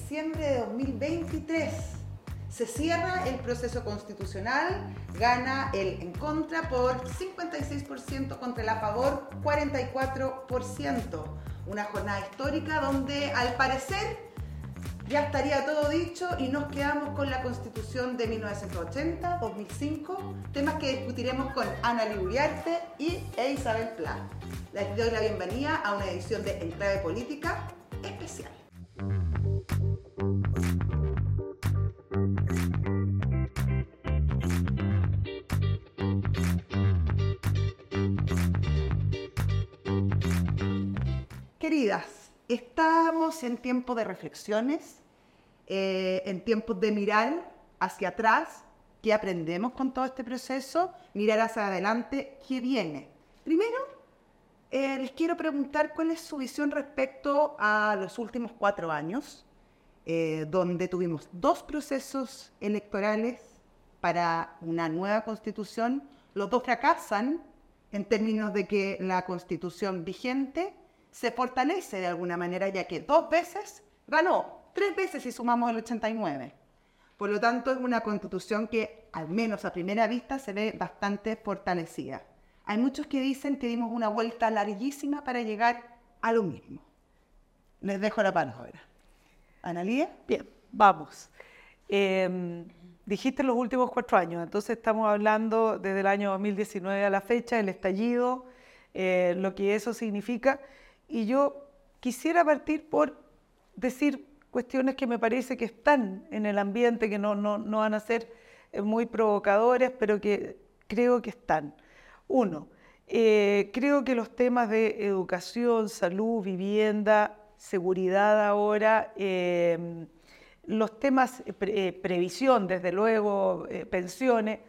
diciembre de 2023. Se cierra el proceso constitucional, gana el en contra por 56% contra el a favor 44%. Una jornada histórica donde al parecer ya estaría todo dicho y nos quedamos con la constitución de 1980, 2005, temas que discutiremos con Ana Uriarte y Isabel Pla. Les doy la bienvenida a una edición de Enclave Política especial. Queridas, estamos en tiempo de reflexiones, eh, en tiempos de mirar hacia atrás, qué aprendemos con todo este proceso, mirar hacia adelante, qué viene. Primero, eh, les quiero preguntar cuál es su visión respecto a los últimos cuatro años, eh, donde tuvimos dos procesos electorales para una nueva constitución. Los dos fracasan en términos de que la constitución vigente se fortalece de alguna manera, ya que dos veces ganó tres veces si sumamos el 89. Por lo tanto, es una constitución que, al menos a primera vista, se ve bastante fortalecida. Hay muchos que dicen que dimos una vuelta larguísima para llegar a lo mismo. Les dejo la palabra. Analía. Bien, vamos. Em, dijiste los últimos cuatro años, entonces estamos hablando desde el año 2019 a la fecha, el estallido, eh, lo que eso significa. Y yo quisiera partir por decir cuestiones que me parece que están en el ambiente, que no, no, no van a ser eh, muy provocadores, pero que creo que están. Uno, eh, creo que los temas de educación, salud, vivienda, seguridad ahora, em, los temas eh, previsión, desde luego, pensiones,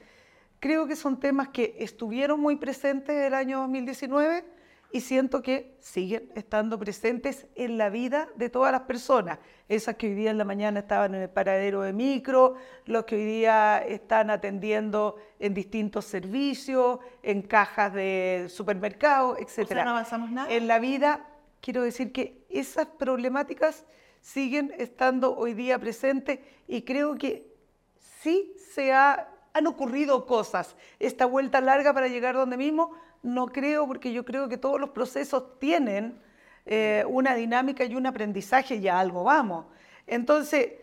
creo que son temas que estuvieron muy presentes el año 2019 y siento que siguen estando presentes en la vida de todas las personas. Esas que hoy día en la mañana estaban en el paradero de micro, los que hoy día están atendiendo en distintos servicios, en cajas de supermercados, etc. no avanzamos nada. En la vida, quiero decir que esas problemáticas siguen estando hoy día presentes y creo que sí se han ocurrido cosas. Esta vuelta larga para llegar donde mismo no creo, porque yo creo que todos los procesos tienen eh, una dinámica y un aprendizaje y a algo vamos. Entonces,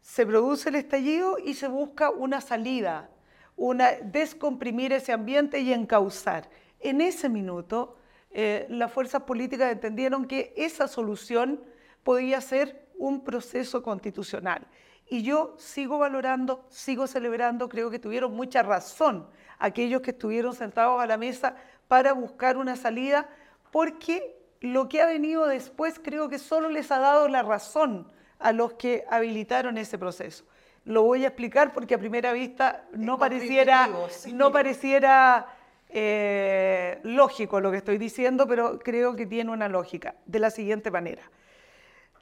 se produce el estallido y se busca una salida, una descomprimir ese ambiente y encauzar. En ese minuto, eh, las fuerzas políticas entendieron que esa solución podía ser un proceso constitucional. Y yo sigo valorando, sigo celebrando, creo que tuvieron mucha razón aquellos que estuvieron sentados a la mesa para buscar una salida, porque lo que ha venido después creo que solo les ha dado la razón a los que habilitaron ese proceso. Lo voy a explicar porque a primera vista no pareciera, no pareciera eh, lógico lo que estoy diciendo, pero creo que tiene una lógica, de la siguiente manera.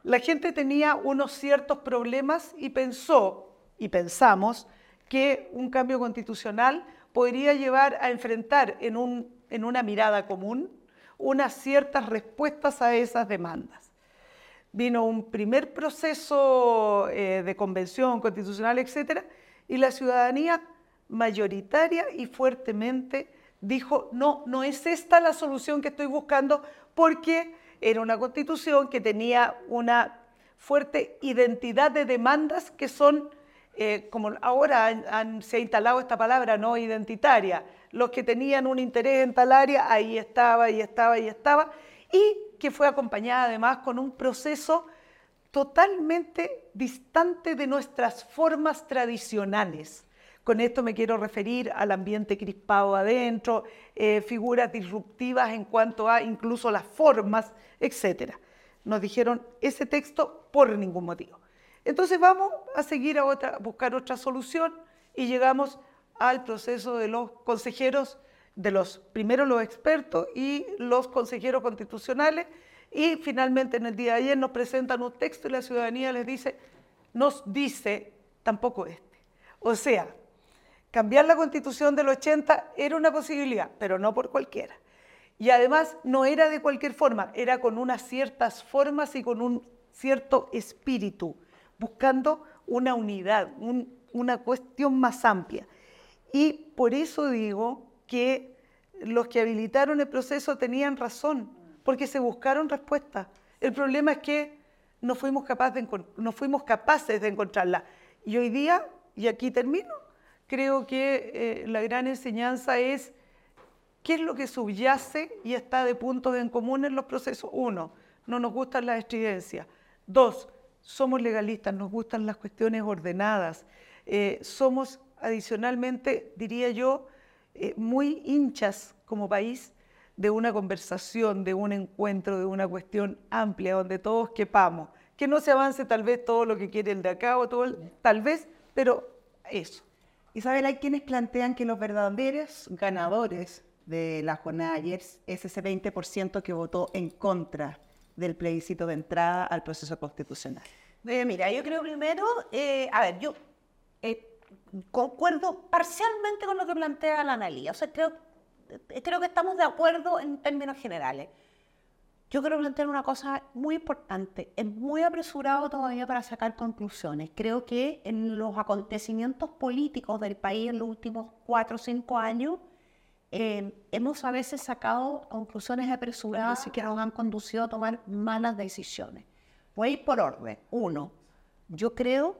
La gente tenía unos ciertos problemas y pensó, y pensamos, que un cambio constitucional podría llevar a enfrentar en un en una mirada común unas ciertas respuestas a esas demandas. Vino un primer proceso eh, de convención constitucional, etcétera, y la ciudadanía mayoritaria y fuertemente dijo, no, no es esta la solución que estoy buscando porque era una constitución que tenía una fuerte identidad de demandas que son, eh, como ahora se ha instalado esta palabra, no identitaria, los que tenían un interés en tal área, ahí estaba, y estaba, y estaba, y que fue acompañada además con un proceso totalmente distante de nuestras formas tradicionales. Con esto me quiero referir al ambiente crispado adentro, eh, figuras disruptivas en cuanto a incluso las formas, etc. Nos dijeron ese texto por ningún motivo. Entonces vamos a seguir a, otra, a buscar otra solución y llegamos al proceso de los consejeros, de los primeros los expertos y los consejeros constitucionales, y finalmente en el día de ayer nos presentan un texto y la ciudadanía les dice, nos dice tampoco este. O sea, cambiar la constitución del 80 era una posibilidad, pero no por cualquiera. Y además no era de cualquier forma, era con unas ciertas formas y con un cierto espíritu. buscando una unidad, una cuestión más amplia. Y por eso digo que los que habilitaron el proceso tenían razón, porque se buscaron respuestas. El problema es que no fuimos, capaces de, no fuimos capaces de encontrarla. Y hoy día, y aquí termino, creo que eh, la gran enseñanza es qué es lo que subyace y está de puntos en común en los procesos. Uno, no nos gustan las estridencias. Dos, somos legalistas, nos gustan las cuestiones ordenadas. Eh, somos adicionalmente, diría yo, eh, muy hinchas como país de una conversación, de un encuentro, de una cuestión amplia donde todos quepamos. Que no se avance tal vez todo lo que quiere el de acá o todo, tal vez, pero eso. Isabel, hay quienes plantean que los verdaderos ganadores de la jornada de ayer es ese 20% que votó en contra del plebiscito de entrada al proceso constitucional. Eh, mira, yo creo primero, eh, a ver, yo eh, concuerdo parcialmente con lo que plantea la analía. O sea, creo, creo que estamos de acuerdo en términos generales. Yo quiero plantear una cosa muy importante. Es muy apresurado todavía para sacar conclusiones. Creo que en los acontecimientos políticos del país en los últimos cuatro o cinco años, eh, hemos a veces sacado conclusiones apresuradas y que nos han conducido a tomar malas decisiones. Voy a ir por orden. Uno, yo creo,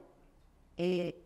eh,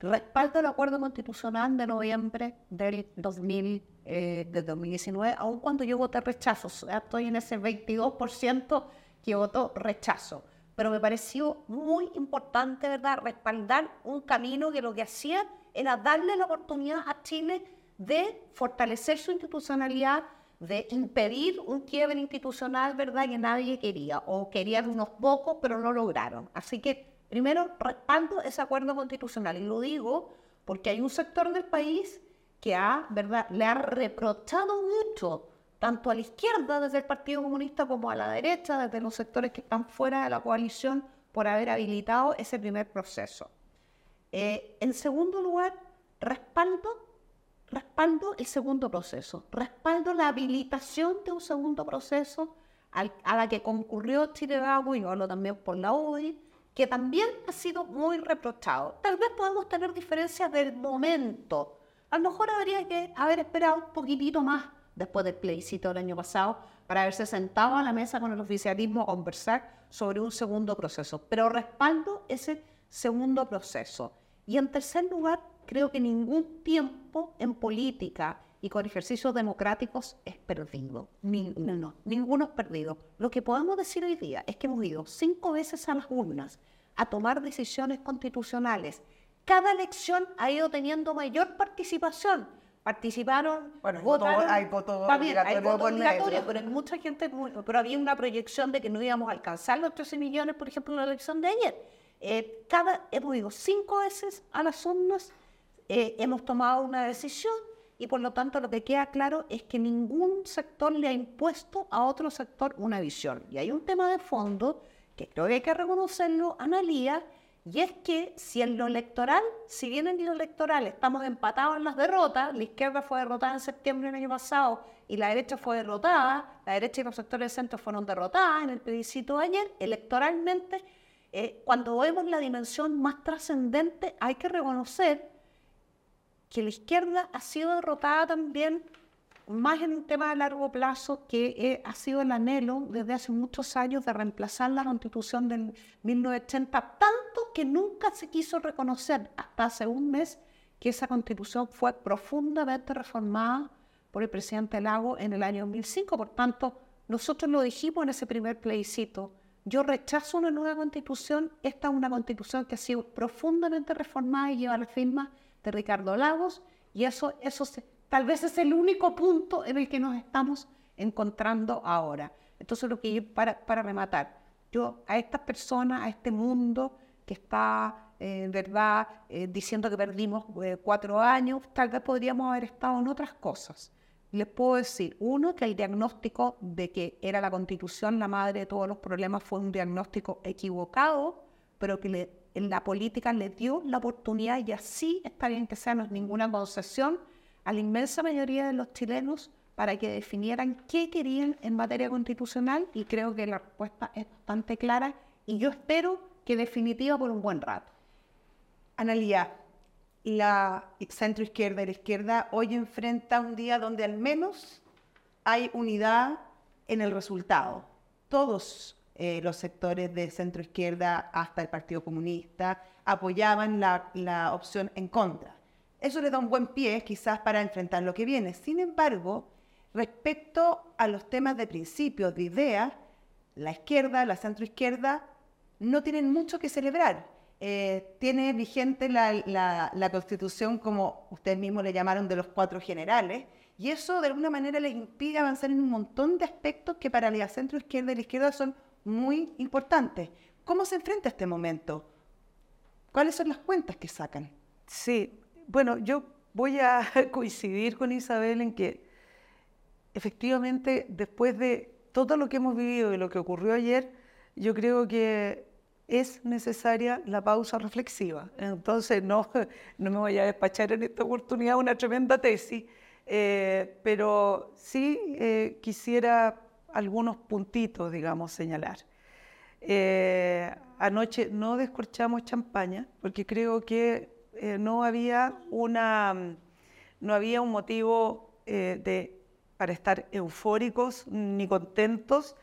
respaldo el acuerdo constitucional de noviembre del 2000 eh, de 2019, aun cuando yo voté rechazo. estoy en ese 22% que votó rechazo. Pero me pareció muy importante, ¿verdad?, respaldar un camino que lo que hacía era darle la oportunidad a Chile de fortalecer su institucionalidad, de impedir un quiebre institucional, ¿verdad?, que nadie quería, o querían unos pocos, pero no lograron. Así que, primero, respaldo ese acuerdo constitucional. Y lo digo porque hay un sector del país que ha, ¿verdad? le ha reprochado mucho, tanto a la izquierda desde el Partido Comunista como a la derecha, desde los sectores que están fuera de la coalición, por haber habilitado ese primer proceso. Eh, en segundo lugar, respaldo, respaldo el segundo proceso, respaldo la habilitación de un segundo proceso a la que concurrió Chile Agua y hablo también por la UDI, que también ha sido muy reprochado. Tal vez podemos tener diferencias del momento, a lo mejor habría que haber esperado un poquitito más después del plebiscito del año pasado para haberse sentado a la mesa con el oficialismo a conversar sobre un segundo proceso. Pero respaldo ese segundo proceso. Y en tercer lugar, creo que ningún tiempo en política y con ejercicios democráticos es perdido. no, ninguno es perdido. Lo que podemos decir hoy día es que hemos ido cinco veces a las urnas a tomar decisiones constitucionales cada elección ha ido teniendo mayor participación. Participaron, bueno, votaron, hay voto obligatorio, pero hay mucha gente, pero había una proyección de que no íbamos a alcanzar los 13 millones, por ejemplo, en la elección de ayer. Eh, cada, hemos ido cinco veces a las urnas, eh, hemos tomado una decisión y por lo tanto lo que queda claro es que ningún sector le ha impuesto a otro sector una visión. Y hay un tema de fondo que creo que hay que reconocerlo, Analía, y es que si en lo electoral, si bien en lo electoral estamos empatados en las derrotas, la izquierda fue derrotada en septiembre del año pasado y la derecha fue derrotada, la derecha y los sectores del centro fueron derrotadas en el plebiscito de ayer, electoralmente, eh, cuando vemos la dimensión más trascendente, hay que reconocer que la izquierda ha sido derrotada también más en un tema de largo plazo que eh, ha sido el anhelo desde hace muchos años de reemplazar la constitución del 1980, tanto que nunca se quiso reconocer hasta hace un mes que esa constitución fue profundamente reformada por el presidente Lago en el año 2005. Por tanto, nosotros lo dijimos en ese primer plebiscito. Yo rechazo una nueva constitución. Esta es una constitución que ha sido profundamente reformada y lleva la firma de Ricardo Lagos y eso, eso Tal vez es el único punto en el que nos estamos encontrando ahora. Entonces, lo que yo, para, para rematar, yo a estas personas, a este mundo que está, eh, verdad, eh, diciendo que perdimos eh, cuatro años, tal vez podríamos haber estado en otras cosas. Les puedo decir, uno, que el diagnóstico de que era la constitución la madre de todos los problemas fue un diagnóstico equivocado, pero que en la política le dio la oportunidad y así está bien que sea, no es ninguna concesión, a la inmensa mayoría de los chilenos para que definieran qué querían en materia constitucional y creo que la respuesta es bastante clara y yo espero que definitiva por un buen rato. Analía, la centro izquierda y la izquierda hoy enfrenta un día donde al menos hay unidad en el resultado. Todos eh, los sectores de centro izquierda hasta el Partido Comunista apoyaban la, la opción en contra. Eso le da un buen pie quizás para enfrentar lo que viene. Sin embargo, respecto a los temas de principios, de ideas, la izquierda, la centroizquierda, no tienen mucho que celebrar. Eh, tiene vigente la, constitución, como ustedes mismos le llamaron, de los cuatro generales, y eso de alguna manera les impide avanzar en un montón de aspectos que para la centroizquierda y la izquierda son muy importantes. ¿Cómo se enfrenta este momento? ¿Cuáles son las cuentas que sacan? Sí, bueno, yo voy a coincidir con Isabel en que efectivamente después de todo lo que hemos vivido y lo que ocurrió ayer, yo creo que es necesaria la pausa reflexiva. Entonces, no, no me voy a despachar en esta oportunidad una tremenda tesis, eh, pero sí eh, quisiera algunos puntitos, digamos, señalar. Eh, anoche no descorchamos champaña porque creo que no, había una, no había un motivo de, para estar eufóricos ni contentos.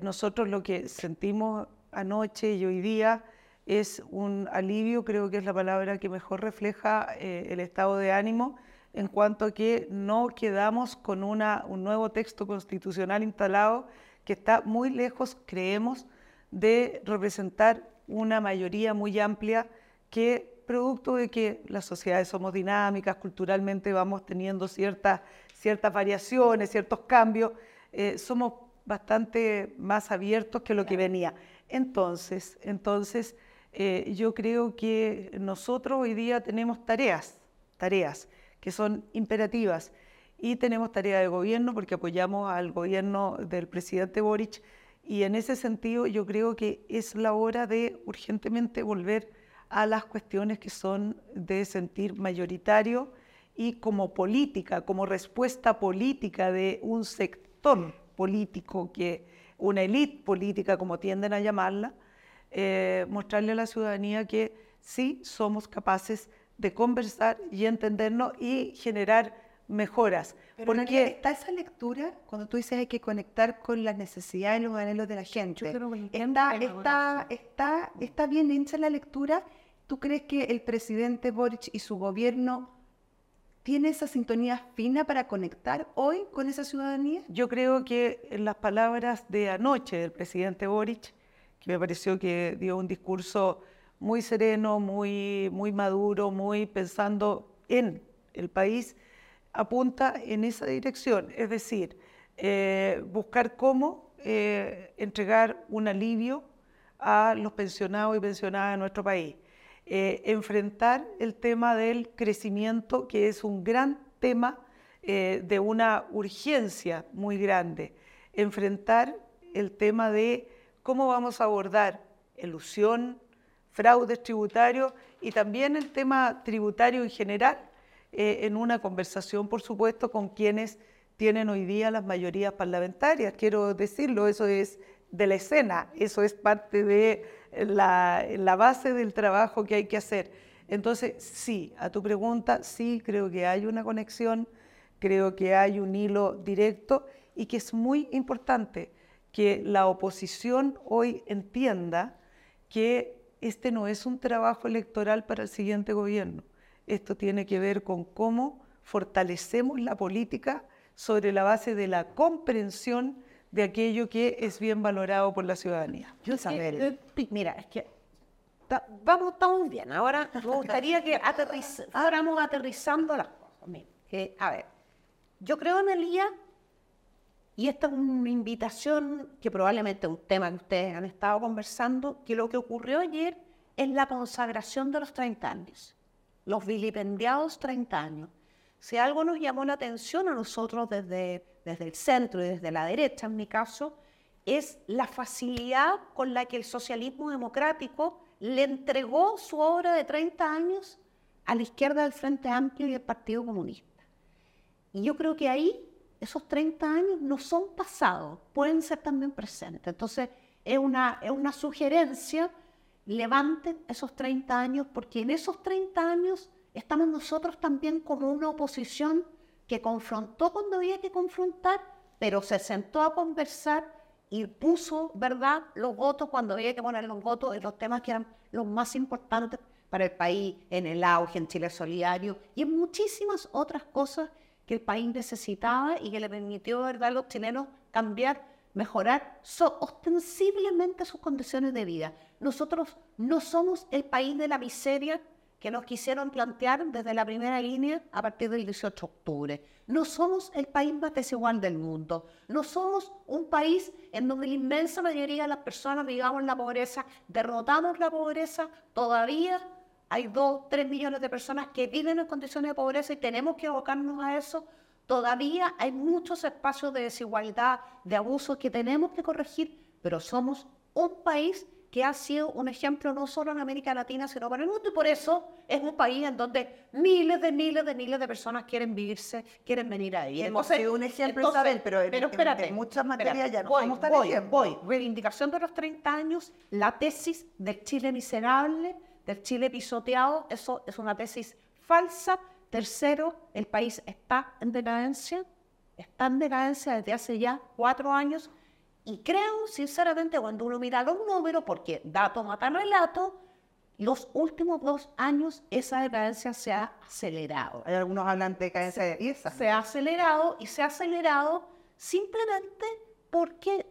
nosotros lo que sentimos anoche y hoy día es un alivio, creo que es la palabra que mejor refleja eh, el estado de ánimo en cuanto a que no quedamos con una, un nuevo texto constitucional instalado que está muy lejos, creemos, de representar una mayoría muy amplia que producto de que las sociedades somos dinámicas, culturalmente vamos teniendo ciertas, ciertas variaciones, ciertos cambios, eh, somos bastante más abiertos que lo que venía. Entonces, entonces eh, yo creo que nosotros hoy día tenemos tareas, tareas que son imperativas. Y tenemos tarea de gobierno porque apoyamos al gobierno del presidente Boric. Y en ese sentido yo creo que es la hora de urgentemente volver a las cuestiones que son de sentir mayoritario y como política, como respuesta política de un sector político que una élite política, como tienden a llamarla, eh, mostrarle a la ciudadanía que sí somos capaces de conversar y entendernos y generar mejoras. Pero porque está esa lectura, cuando tú dices hay que conectar con las necesidades y los anhelos de la gente, está, está, está, está bien hecha la lectura. ¿Tú crees que el presidente Boric y su gobierno ¿Tiene esa sintonía fina para conectar hoy con esa ciudadanía? Yo creo que en las palabras de anoche del presidente Boric, que me pareció que dio un discurso muy sereno, muy, muy maduro, muy pensando en el país, apunta en esa dirección, es decir, eh, buscar cómo eh, entregar un alivio a los pensionados y pensionadas de nuestro país. Eh, enfrentar el tema del crecimiento, que es un gran tema de una urgencia muy grande. Enfrentar el tema de cómo vamos a abordar ilusión, fraudes tributarios y también el tema tributario en general, eh, en una conversación, por supuesto, con quienes tienen hoy día las mayorías parlamentarias. Quiero decirlo, eso es de la escena, eso es parte de la, base del trabajo que hay que hacer. Entonces, sí, a tu pregunta, sí, creo que hay una conexión, creo que hay un hilo directo y que es muy importante que la oposición hoy entienda que este no es un trabajo electoral para el siguiente gobierno. Esto tiene que ver con cómo fortalecemos la política sobre la base de la comprensión de aquello que es bien valorado por la ciudadanía. Yo saber. Eh, mira, es que vamos, estamos bien. Ahora me gustaría que fuéramos aterrizando las cosas. Mira, que, a ver, yo creo en el día, y esta es una invitación que probablemente es un tema que ustedes han estado conversando, que lo que ocurrió ayer es la consagración de los 30 años, los vilipendiados 30 años. Si algo nos llamó la atención a nosotros desde desde el centro y desde la derecha en mi caso, es la facilidad con la que el socialismo democrático le entregó su obra de 30 años a la izquierda del Frente Amplio y al Partido Comunista. Y yo creo que ahí esos 30 años no son pasados, pueden ser también presentes. Entonces, es una, es una sugerencia levanten esos 30 años, porque en esos 30 años estamos nosotros también como una oposición que confrontó cuando había que confrontar, pero se sentó a conversar y puso, ¿verdad?, los votos cuando había que poner los votos en los temas que eran los más importantes para el país, en el auge, en Chile Solidario y en muchísimas otras cosas que el país necesitaba y que le permitió, ¿verdad?, a los chilenos cambiar, mejorar ostensiblemente sus condiciones de vida. Nosotros no somos el país de la miseria que nos quisieron plantear desde la primera línea a partir del 18 de octubre. No somos el país más desigual del mundo. No somos un país en donde la inmensa mayoría de las personas vivamos en la pobreza, derrotamos la pobreza. Todavía hay dos, tres millones de personas que viven en condiciones de pobreza y tenemos que abocarnos a eso. Todavía hay muchos espacios de desigualdad, de abusos que tenemos que corregir, pero somos un país que ha sido un ejemplo no solo en América Latina, sino para el mundo. Y por eso es un país en donde miles de miles de miles de personas quieren vivirse, quieren venir a vivir. Hemos sido un ejemplo, Isabel, pero, pero espérate, en, muchas materias ya no voy, voy, voy. Reivindicación de los 30 años, la tesis del Chile miserable, del Chile pisoteado, eso es una tesis falsa. Tercero, el país está en decadencia, está en decadencia desde hace ya cuatro años y creo, sinceramente, cuando uno mira los números, porque dato mata relato, los últimos dos años esa decadencia se ha acelerado. Hay algunos hablan de decadencia de 10 Se ha acelerado y se ha acelerado simplemente porque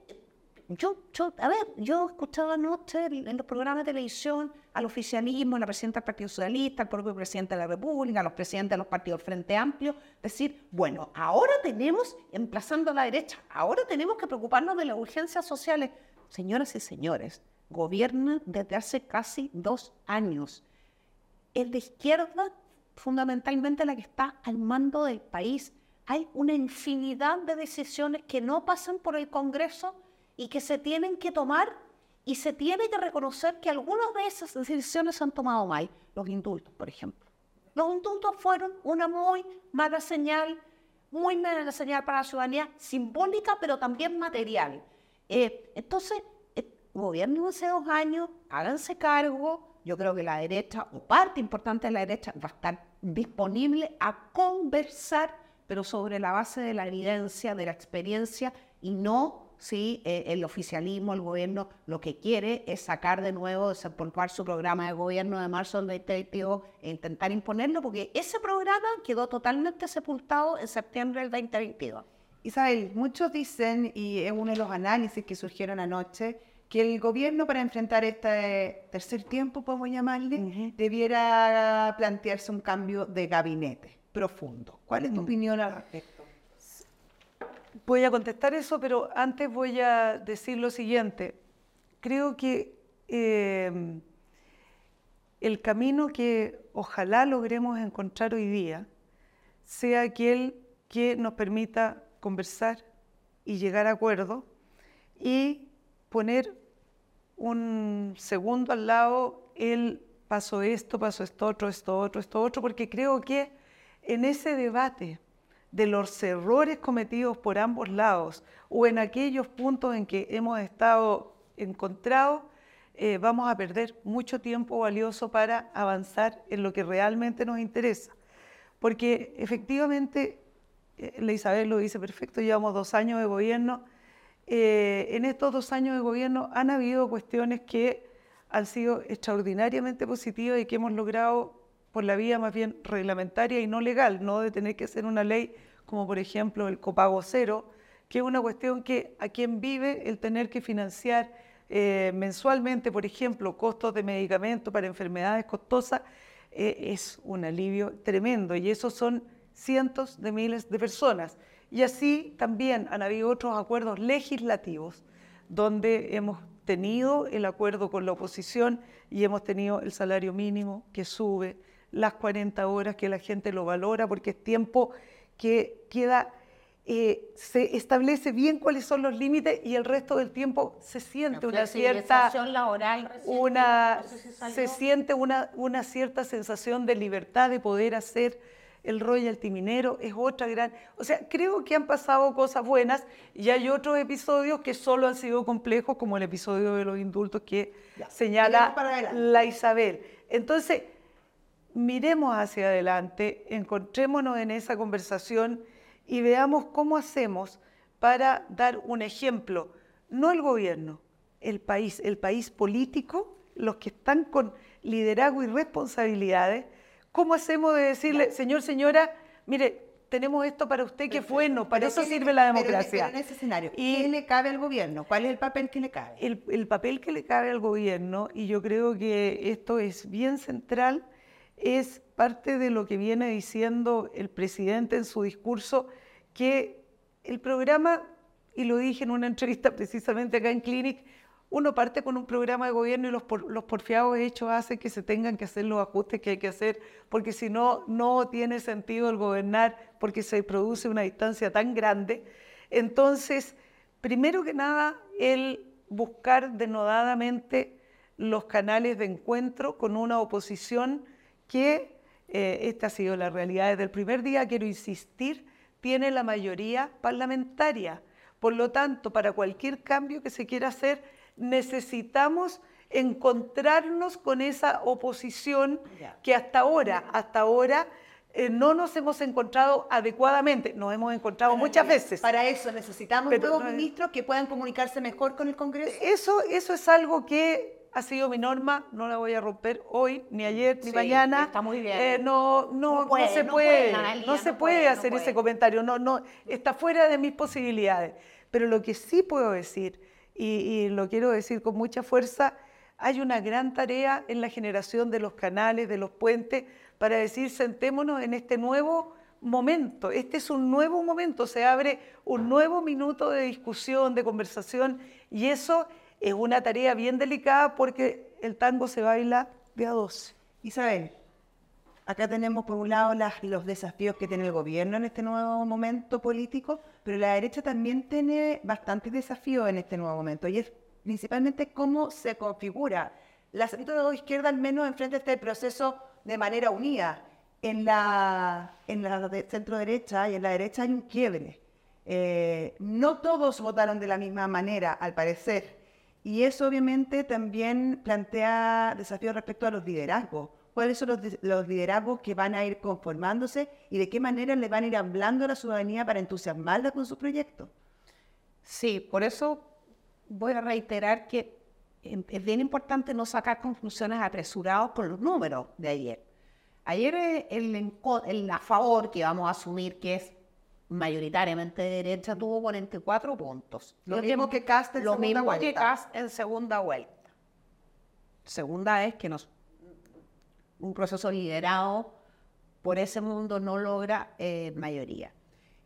yo, yo, a ver, yo escuchaba anoche en los programas de televisión al oficialismo, la presidenta del Partido Socialista, al propio presidente de la República, a los presidentes de los partidos del Frente Amplio, decir, bueno, ahora tenemos, emplazando a la derecha, ahora tenemos que preocuparnos de las urgencias sociales. Señoras y señores, gobiernan desde hace casi dos años. Es de izquierda fundamentalmente la que está al mando del país. Hay una infinidad de decisiones que no pasan por el Congreso y que se tienen que tomar y se tiene que reconocer que algunas de esas decisiones se han tomado mal. Los indultos, por ejemplo. Los indultos fueron una muy mala señal, muy mala señal para la ciudadanía, simbólica, pero también material. Eh, entonces, eh, gobierno hace dos años, háganse cargo. Yo creo que la derecha, o parte importante de la derecha, va a estar disponible a conversar, pero sobre la base de la evidencia, de la experiencia, y no ¿sí? Eh, el oficialismo, el gobierno, lo que quiere es sacar de nuevo, desempolvar su programa de gobierno de marzo del 2022 e intentar imponerlo, porque ese programa quedó totalmente sepultado en septiembre del 2022. Isabel, muchos dicen, y es uno de los análisis que surgieron anoche, que el gobierno para enfrentar este tercer tiempo, podemos llamarle, debiera plantearse un cambio de gabinete profundo. ¿Cuál es tu opinión al respecto? Voy a contestar eso, pero antes voy a decir lo siguiente. Creo que em, el camino que ojalá logremos encontrar hoy día sea aquel que nos permita conversar y llegar a acuerdo y poner un segundo al lado el paso esto, paso esto otro, esto otro, esto otro, porque creo que en ese debate de los errores cometidos por ambos lados o en aquellos puntos en que hemos estado encontrados, eh, vamos a perder mucho tiempo valioso para avanzar en lo que realmente nos interesa. Porque efectivamente, eh, la Isabel lo dice perfecto, llevamos dos años de gobierno. Eh, en estos dos años de gobierno han habido cuestiones que han sido extraordinariamente positivas y que hemos logrado por la vía más bien reglamentaria y no legal, no de tener que hacer una ley como por ejemplo el copago cero, que es una cuestión que a quien vive el tener que financiar eh, mensualmente, por ejemplo, costos de medicamentos para enfermedades costosas, eh, es un alivio tremendo y esos son cientos de miles de personas. Y así también han habido otros acuerdos legislativos donde hemos tenido el acuerdo con la oposición y hemos tenido el salario mínimo que sube, las 40 horas que la gente lo valora porque es tiempo que queda, eh, se establece bien cuáles son los límites y el resto del tiempo se siente una cierta laboral, una se siente una, una cierta sensación de libertad de poder hacer el royalty minero es otra gran... O sea, creo que han pasado cosas buenas y hay otros episodios que solo han sido complejos, como el episodio de los indultos que señala la Isabel. Entonces, miremos hacia adelante, encontrémonos en esa conversación y veamos cómo hacemos para dar un ejemplo, no el gobierno, el país, el país político, los que están con liderazgo y responsabilidades, ¿cómo hacemos de decirle, señor, señora, mire, tenemos esto para usted que es bueno, para eso sirve la democracia. en ese escenario, ¿qué le cabe al gobierno? ¿Cuál es el papel que le cabe? El, el papel que le cabe al gobierno, y yo creo que esto es bien central, es parte de lo que viene diciendo el presidente en su discurso, que el programa, y lo dije en una entrevista precisamente acá en Clinic, uno parte con un programa de gobierno y los, los porfiados hechos hacen que se tengan que hacer los ajustes que hay que hacer, porque si no, no tiene sentido el gobernar, porque se produce una distancia tan grande. Entonces, primero que nada, el buscar denodadamente los canales de encuentro con una oposición que, eh, esta ha sido la realidad desde el primer día, quiero insistir, tiene la mayoría parlamentaria. Por lo tanto, para cualquier cambio que se quiera hacer, necesitamos encontrarnos con esa oposición que hasta ahora, hasta ahora eh, no nos hemos encontrado adecuadamente, nos hemos encontrado muchas veces. Para eso necesitamos nuevos ministros que puedan comunicarse mejor con el Congreso. Eso, eso es algo que ha sido mi norma, no la voy a romper hoy, ni ayer, ni mañana. Está muy bien. Eh, no, no, no, se puede, no, se puede hacer ese comentario, no, no, está fuera de mis posibilidades. Pero lo que sí puedo decir, y, y lo quiero decir con mucha fuerza, hay una gran tarea en la generación de los canales, de los puentes, para decir, sentémonos en este nuevo momento. Este es un nuevo momento, se abre un nuevo minuto de discusión, de conversación, y eso es una tarea bien delicada porque el tango se baila de a dos. Isabel, acá tenemos por un lado los desafíos que tiene el gobierno en este nuevo momento político, pero la derecha también tiene bastantes desafíos en este nuevo momento y es principalmente cómo se configura. La centro izquierda al menos enfrenta este proceso de manera unida. En la, en la centro derecha y en la derecha hay un quiebre. Eh, no todos votaron de la misma manera, al parecer. Y eso obviamente también plantea desafíos respecto a los liderazgos. ¿Cuáles son los, liderazgos que van a ir conformándose y de qué manera le van a ir hablando a la ciudadanía para entusiasmarla con su proyecto? Sí, por eso voy a reiterar que es bien importante no sacar conclusiones apresuradas con los números de ayer. Ayer eh, el, el a favor que vamos a asumir que es mayoritariamente de derecha, tuvo 44 puntos. Lo mismo que Cast en segunda vuelta. que Cast en segunda vuelta. Segunda es que nos, un proceso liderado por ese mundo no logra eh, mayoría.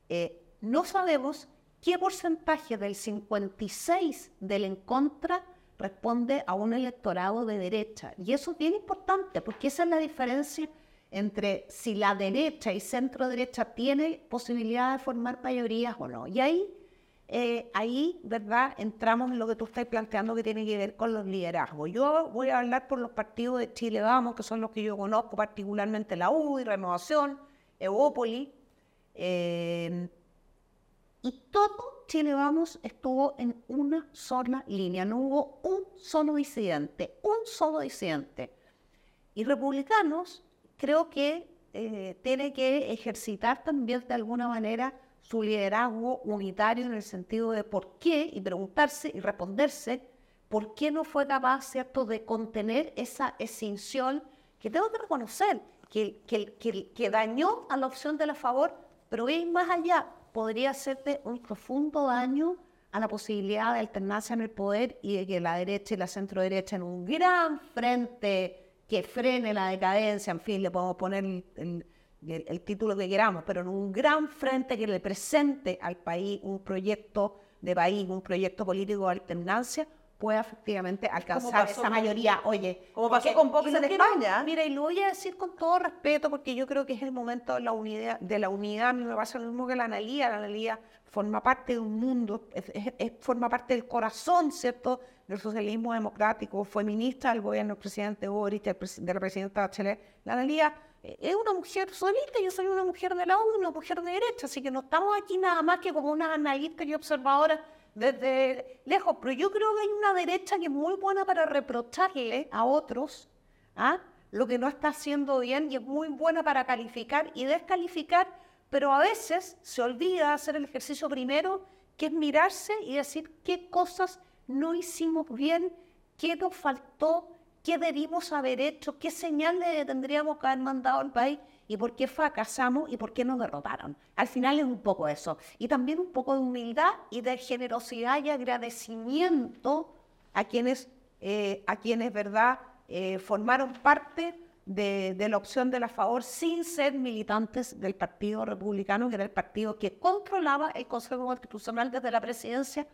Eh, no sabemos qué porcentaje del 56 del en contra responde a un electorado de derecha. Y eso es bien importante, porque esa es la diferencia entre si la derecha y centro derecha tiene posibilidad de formar mayorías o no. Y ahí, eh, ahí, ¿verdad?, entramos en lo que tú estás planteando que tiene que ver con los liderazgos. Yo voy a hablar por los partidos de Chile Vamos, que son los que yo conozco, particularmente la UDI, Renovación, Evópoli. Eh, y todo Chile Vamos estuvo en una sola línea, no hubo un solo disidente, un solo disidente. Y republicanos creo que eh, tiene que ejercitar también de alguna manera su liderazgo unitario en el sentido de por qué y preguntarse y responderse por qué no fue capaz, ¿cierto?, de contener esa extinción que tengo que reconocer, que, que, que, que dañó a la opción de la favor, pero ir más allá, podría hacerte un profundo daño a la posibilidad de alternancia en el poder y de que la derecha y la centro derecha en un gran frente que frene la decadencia, en fin, le podemos poner el, título que queramos, pero en un gran frente que le presente al país un proyecto de país, un proyecto político de alternancia, pueda efectivamente alcanzar esa mayoría. Oye, como pasó con Vox en España. Mira, y lo voy a decir con todo respeto, porque yo creo que es el momento de la unidad, de la unidad. A mí me pasa lo mismo que la analía. La analía forma parte de un mundo, forma parte del corazón, ¿cierto?, del socialismo democrático. Fue ministra del gobierno del presidente Boris, de la presidenta Bachelet. La analía eh, es una mujer solita, yo soy una mujer de la U y una mujer de derecha, así que no estamos aquí nada más que como unas analistas y observadoras desde lejos, pero yo creo que hay una derecha que es muy buena para reprocharle a otros ¿ah? lo que no está haciendo bien y es muy buena para calificar y descalificar, pero a veces se olvida hacer el ejercicio primero, que es mirarse y decir qué cosas no hicimos bien, qué nos faltó, qué debimos haber hecho, qué señal le tendríamos que haber mandado al país y por qué fracasamos y por qué nos derrotaron. Al final es un poco eso. Y también un poco de humildad y de generosidad y agradecimiento a quienes, eh, a quienes ¿verdad?, eh, formaron parte de, de, la opción de la favor sin ser militantes del Partido Republicano, que era el partido que controlaba el Consejo Constitucional desde la presidencia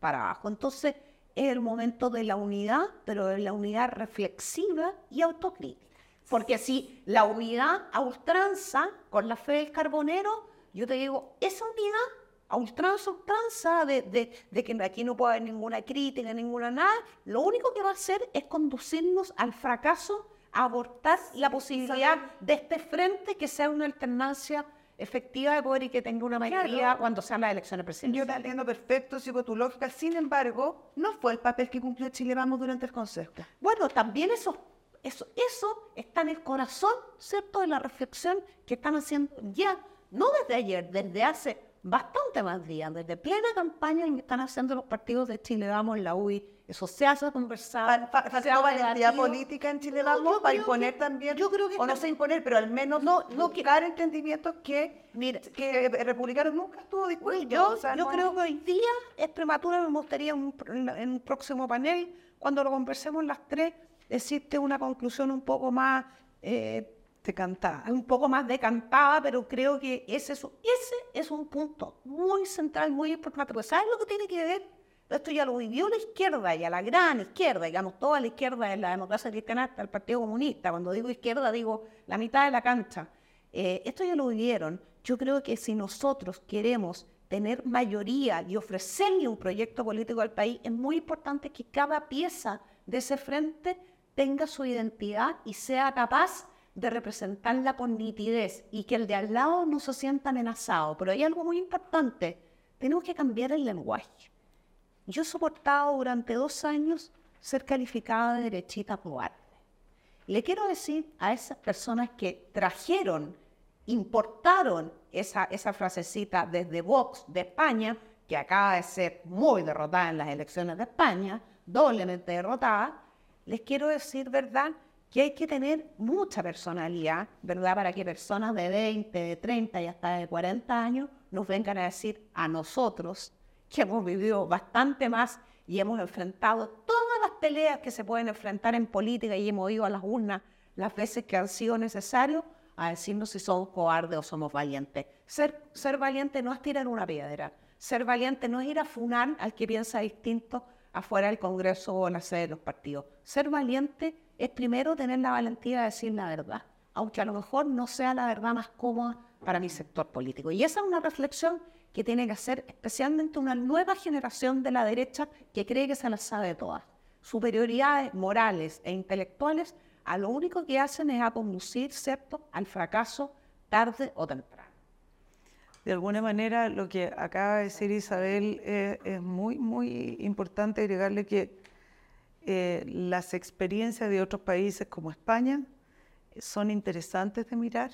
para abajo. Entonces, es el momento de la unidad, pero de la unidad reflexiva y autocrítica. Porque si la unidad a ultranza con la fe del carbonero, yo te digo, esa unidad a ultranza, ultranza, de, de, de, que aquí no puede haber ninguna crítica, ninguna nada, lo único que va a hacer es conducirnos al fracaso, abortar la posibilidad de este frente que sea una alternancia efectiva de poder y que tenga una mayoría cuando sean las elecciones presidenciales. Yo te entiendo perfecto, sigo tu lógica, sin embargo, no fue el papel que cumplió Chile Vamos durante el Consejo. Bueno, también eso, eso, eso está en el corazón, ¿cierto?, de la reflexión que están haciendo ya, no desde ayer, desde hace bastante más días, desde plena campaña en que están haciendo los partidos de Chile Vamos en la UI, eso se hace conversar. ¿Falta valentía política en Chile Vamos no, para imponer también? Yo creo que o no sé imponer, pero al menos no, no buscar entendimientos que, mire, que el republicano nunca estuvo dispuesto. Yo, o sea, yo no, creo que hoy día es prematuro, me gustaría en un, en un próximo panel, cuando lo conversemos las tres, existe una conclusión un poco más... Eh, decantada. Un poco más decantada, pero creo que ese es, ese es un punto muy central, muy importante. Porque ¿sabes lo que tiene que ver? Esto ya lo vivió la izquierda, ya la gran izquierda, digamos, toda la izquierda de la democracia cristiana hasta el Partido Comunista. Cuando digo izquierda, digo la mitad de la cancha. Eh, esto ya lo vivieron. Yo creo que si nosotros queremos tener mayoría y ofrecerle un proyecto político al país, es muy importante que cada pieza de ese frente tenga su identidad y sea capaz de representarla con nitidez y que el de al lado no se sienta amenazado. Pero hay algo muy importante, tenemos que cambiar el lenguaje. Yo he soportado durante dos años ser calificada de derechita cobarde. Le quiero decir a esas personas que trajeron, importaron esa, esa frasecita desde Vox de España, que acaba de ser muy derrotada en las elecciones de España, doblemente derrotada, les quiero decir, ¿verdad?, que hay que tener mucha personalidad, ¿verdad? Para que personas de 20, de 30 y hasta de 40 años nos vengan a decir a nosotros, que hemos vivido bastante más y hemos enfrentado todas las peleas que se pueden enfrentar en política y hemos ido a las urnas las veces que han sido necesarios, a decirnos si somos cobardes o somos valientes. Ser, ser valiente no es tirar una piedra. Ser valiente no es ir a funar al que piensa distinto afuera del Congreso o en la sede de los partidos. Ser valiente es primero tener la valentía de decir la verdad, aunque a lo mejor no sea la verdad más cómoda para mi sector político. Y esa es una reflexión que tiene que hacer especialmente una nueva generación de la derecha que cree que se las sabe todas. Superioridades morales e intelectuales a lo único que hacen es a conducir, al fracaso tarde o temprano. De alguna manera, lo que acaba de decir Isabel eh, es muy, muy importante agregarle que eh, las experiencias de otros países como España son interesantes de mirar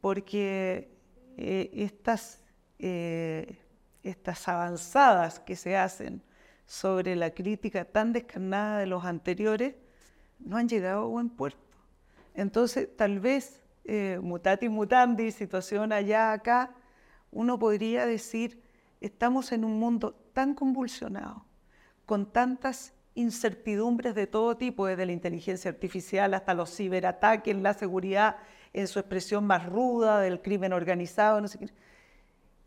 porque eh, estas, eh, estas avanzadas que se hacen sobre la crítica tan descarnada de los anteriores no han llegado a buen puerto. Entonces, tal vez, mutati mutandi, situación allá, acá, uno podría decir, estamos en un mundo tan convulsionado, con tantas incertidumbres de todo tipo, desde la inteligencia artificial hasta los ciberataques, la seguridad en su expresión más ruda, del crimen organizado, no sé qué,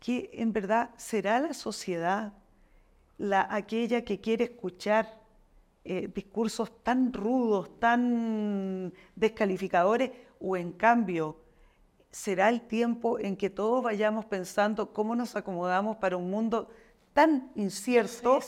que en verdad será la sociedad la, aquella que quiere escuchar eh, discursos tan rudos, tan descalificadores, o en cambio será el tiempo en que todos vayamos pensando cómo nos acomodamos para un mundo tan incierto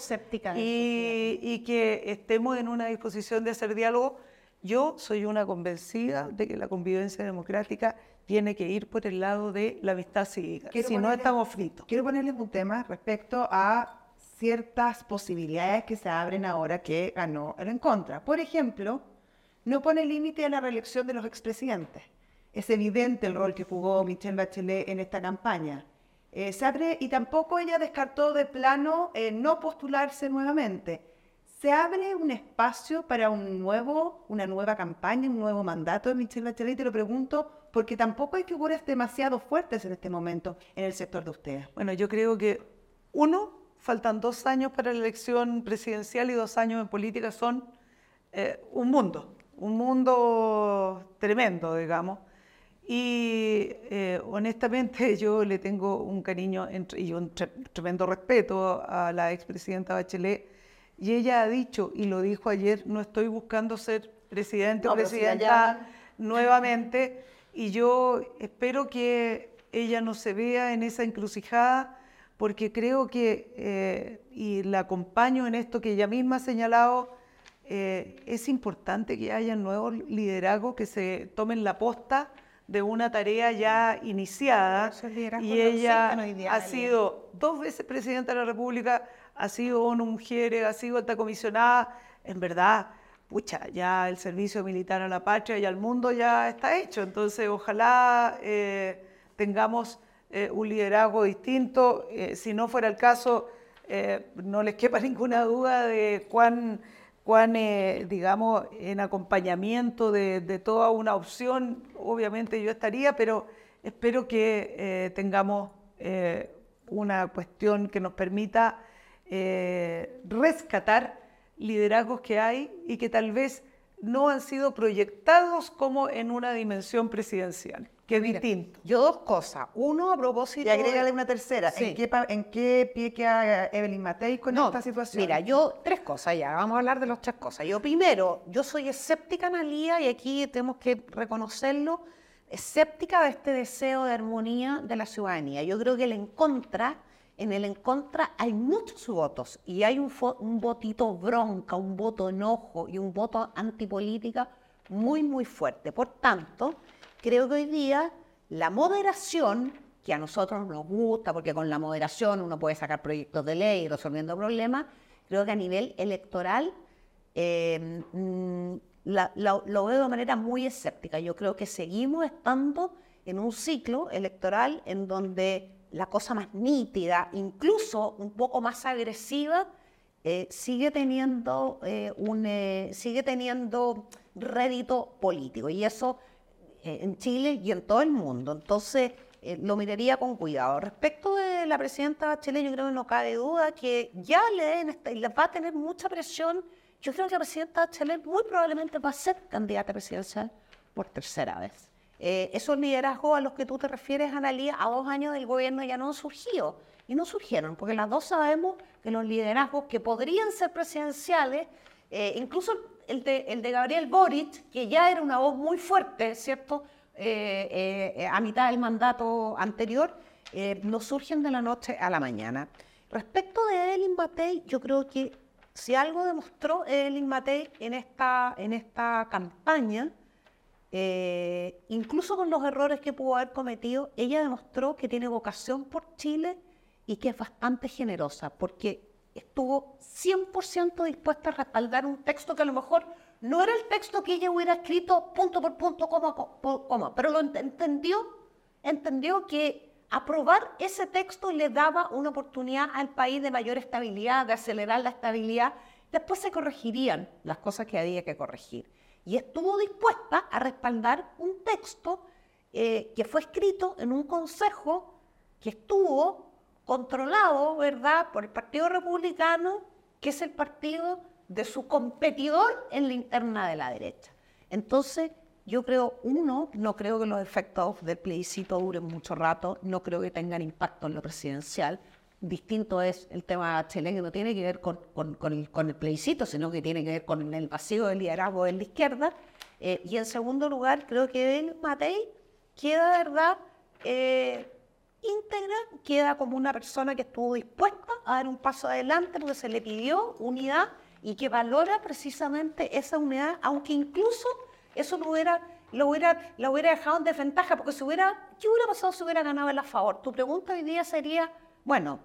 y, y, que estemos en una disposición de hacer diálogo. Yo soy una convencida de que la convivencia democrática tiene que ir por el lado de la amistad cívica. Quiero si no, estamos fritos. Quiero ponerles un tema respecto a ciertas posibilidades que se abren ahora que ganó el en contra. Por ejemplo, no pone límite a la reelección de los expresidentes. Es evidente el rol que jugó Michelle Bachelet en esta campaña. Eh, se abre y tampoco ella descartó de plano eh, no postularse nuevamente. ¿Se abre un espacio para un nuevo, una nueva campaña, un nuevo mandato de Michelle Bachelet? Te lo pregunto porque tampoco hay figuras demasiado fuertes en este momento en el sector de ustedes. Bueno, yo creo que, uno, faltan dos años para la elección presidencial y dos años en política son eh, un mundo, un mundo tremendo, digamos. Y eh, honestamente yo le tengo un cariño entre- y un tre- tremendo respeto a la expresidenta Bachelet. Y ella ha dicho, y lo dijo ayer, no estoy buscando ser presidente No, o si presidenta llaman. nuevamente. Y yo espero que ella no se vea en esa encrucijada, porque creo que, eh, y la acompaño en esto que ella misma ha señalado, eh, es importante que haya nuevos liderazgos que se tomen la posta de una tarea ya iniciada. Y ella ha sido dos veces presidenta de la República, ha sido ONU Mujeres, ha sido alta comisionada. En verdad, pucha, ya el servicio militar a la patria y al mundo ya está hecho. Entonces, ojalá eh, tengamos eh, un liderazgo distinto. Eh, si no fuera el caso, no les quepa ninguna duda de cuán, cuán digamos, en acompañamiento de, toda una opción, obviamente yo estaría, pero espero que tengamos una cuestión que nos permita rescatar liderazgos que hay y que tal vez no han sido proyectados como en una dimensión presidencial, que es distinto. Yo dos cosas. Uno, a propósito... Y agrégale una tercera. Sí. ¿En, qué, ¿En qué pie queda Evelyn Matei con No, esta situación? Mira, yo, tres cosas ya, vamos a hablar de las tres cosas. Yo primero, yo soy escéptica, Analía, y aquí tenemos que reconocerlo, escéptica de este deseo de armonía de la ciudadanía. Yo creo que el en contra, en el en contra hay muchos votos, y hay un, un votito bronca, un voto enojo y un voto antipolítica muy, muy fuerte. Por tanto, creo que hoy día la moderación, que a nosotros nos gusta, porque con la moderación uno puede sacar proyectos de ley resolviendo problemas, creo que a nivel electoral eh, mm, lo veo de manera muy escéptica. Yo creo que seguimos estando en un ciclo electoral en donde la cosa más nítida, incluso un poco más agresiva, eh, sigue teniendo eh, un eh, sigue teniendo rédito político y eso en Chile y en todo el mundo. Entonces lo miraría con cuidado. Respecto de la presidenta Bachelet, yo creo que no cabe duda que ya le den esta- va a tener mucha presión. Yo creo que la presidenta Bachelet muy probablemente va a ser candidata presidencial por tercera vez. Eh, esos liderazgos a los que tú te refieres, Analía, a dos años del gobierno ya no han surgido. Y no surgieron, porque las dos sabemos que los liderazgos que podrían ser presidenciales, eh, incluso el de, el de Gabriel Boric, que ya era una voz muy fuerte, ¿cierto? Eh, eh, a mitad del mandato anterior, no surgen de la noche a la mañana. Respecto de Evelyn Matei, yo creo que si algo demostró Evelyn Matei en esta campaña, eh, incluso con los errores que pudo haber cometido, ella demostró que tiene vocación por Chile y que es bastante generosa, porque estuvo 100% dispuesta a respaldar un texto que a lo mejor no era el texto que ella hubiera escrito punto por punto, coma por coma, pero lo ent- entendió, entendió que aprobar ese texto le daba una oportunidad al país de mayor estabilidad, de acelerar la estabilidad. Después se corregirían las cosas que había que corregir. Y estuvo dispuesta a respaldar un texto eh, que fue escrito en un consejo que estuvo controlado, ¿verdad?, por el Partido Republicano, que es el partido de su competidor en la interna de la derecha. Entonces, yo creo, uno, no creo que los efectos del plebiscito duren mucho rato, no creo que tengan impacto en lo presidencial. Distinto es el tema Chile, que no tiene que ver con, el, plebiscito, sino que tiene que ver con el vacío del liderazgo de la izquierda. Eh, y en segundo lugar, creo que Evelyn Matei queda, de verdad, eh, íntegra, queda como una persona que estuvo dispuesta a dar un paso adelante porque se le pidió unidad y que valora precisamente esa unidad, aunque incluso eso lo hubiera, lo hubiera, hubiera dejado en desventaja, porque si hubiera, ¿qué hubiera pasado si hubiera ganado el a favor? Tu pregunta hoy día sería, bueno,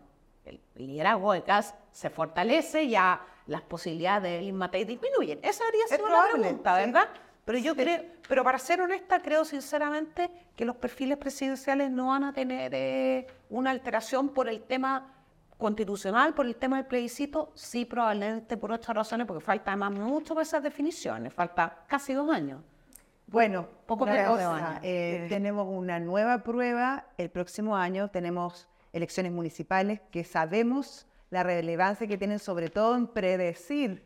el liderazgo de CAS se fortalece, ya las posibilidades de Elin Matei disminuyen. Esa habría sido la pregunta, ¿verdad? Pero yo creo, pero para ser honesta, creo sinceramente que los perfiles presidenciales no van a tener eh, una alteración por el tema constitucional, por el tema del plebiscito, sí probablemente por otras razones, porque falta además mucho para esas definiciones, falta casi dos años. Bueno, poco cosa, eh, tenemos una nueva prueba, el próximo año tenemos elecciones municipales que sabemos la relevancia que tienen sobre todo en predecir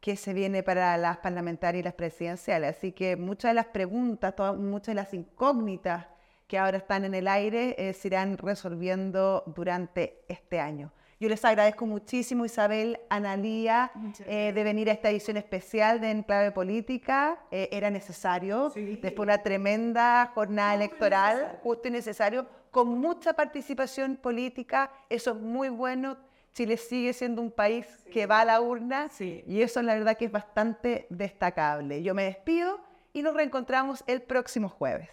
qué se viene para las parlamentarias y las presidenciales. Así que muchas de las preguntas, muchas de las incógnitas que ahora están en el aire eh, se irán resolviendo durante este año. Yo les agradezco muchísimo, Isabel, Analía, eh, de venir a esta edición especial de Enclave Política. Eh, era necesario, después de una tremenda jornada electoral, justo y necesario, con mucha participación política. Eso es muy bueno. Chile sigue siendo un país que va a la urna y eso la verdad que es bastante destacable. Yo me despido y nos reencontramos el próximo jueves.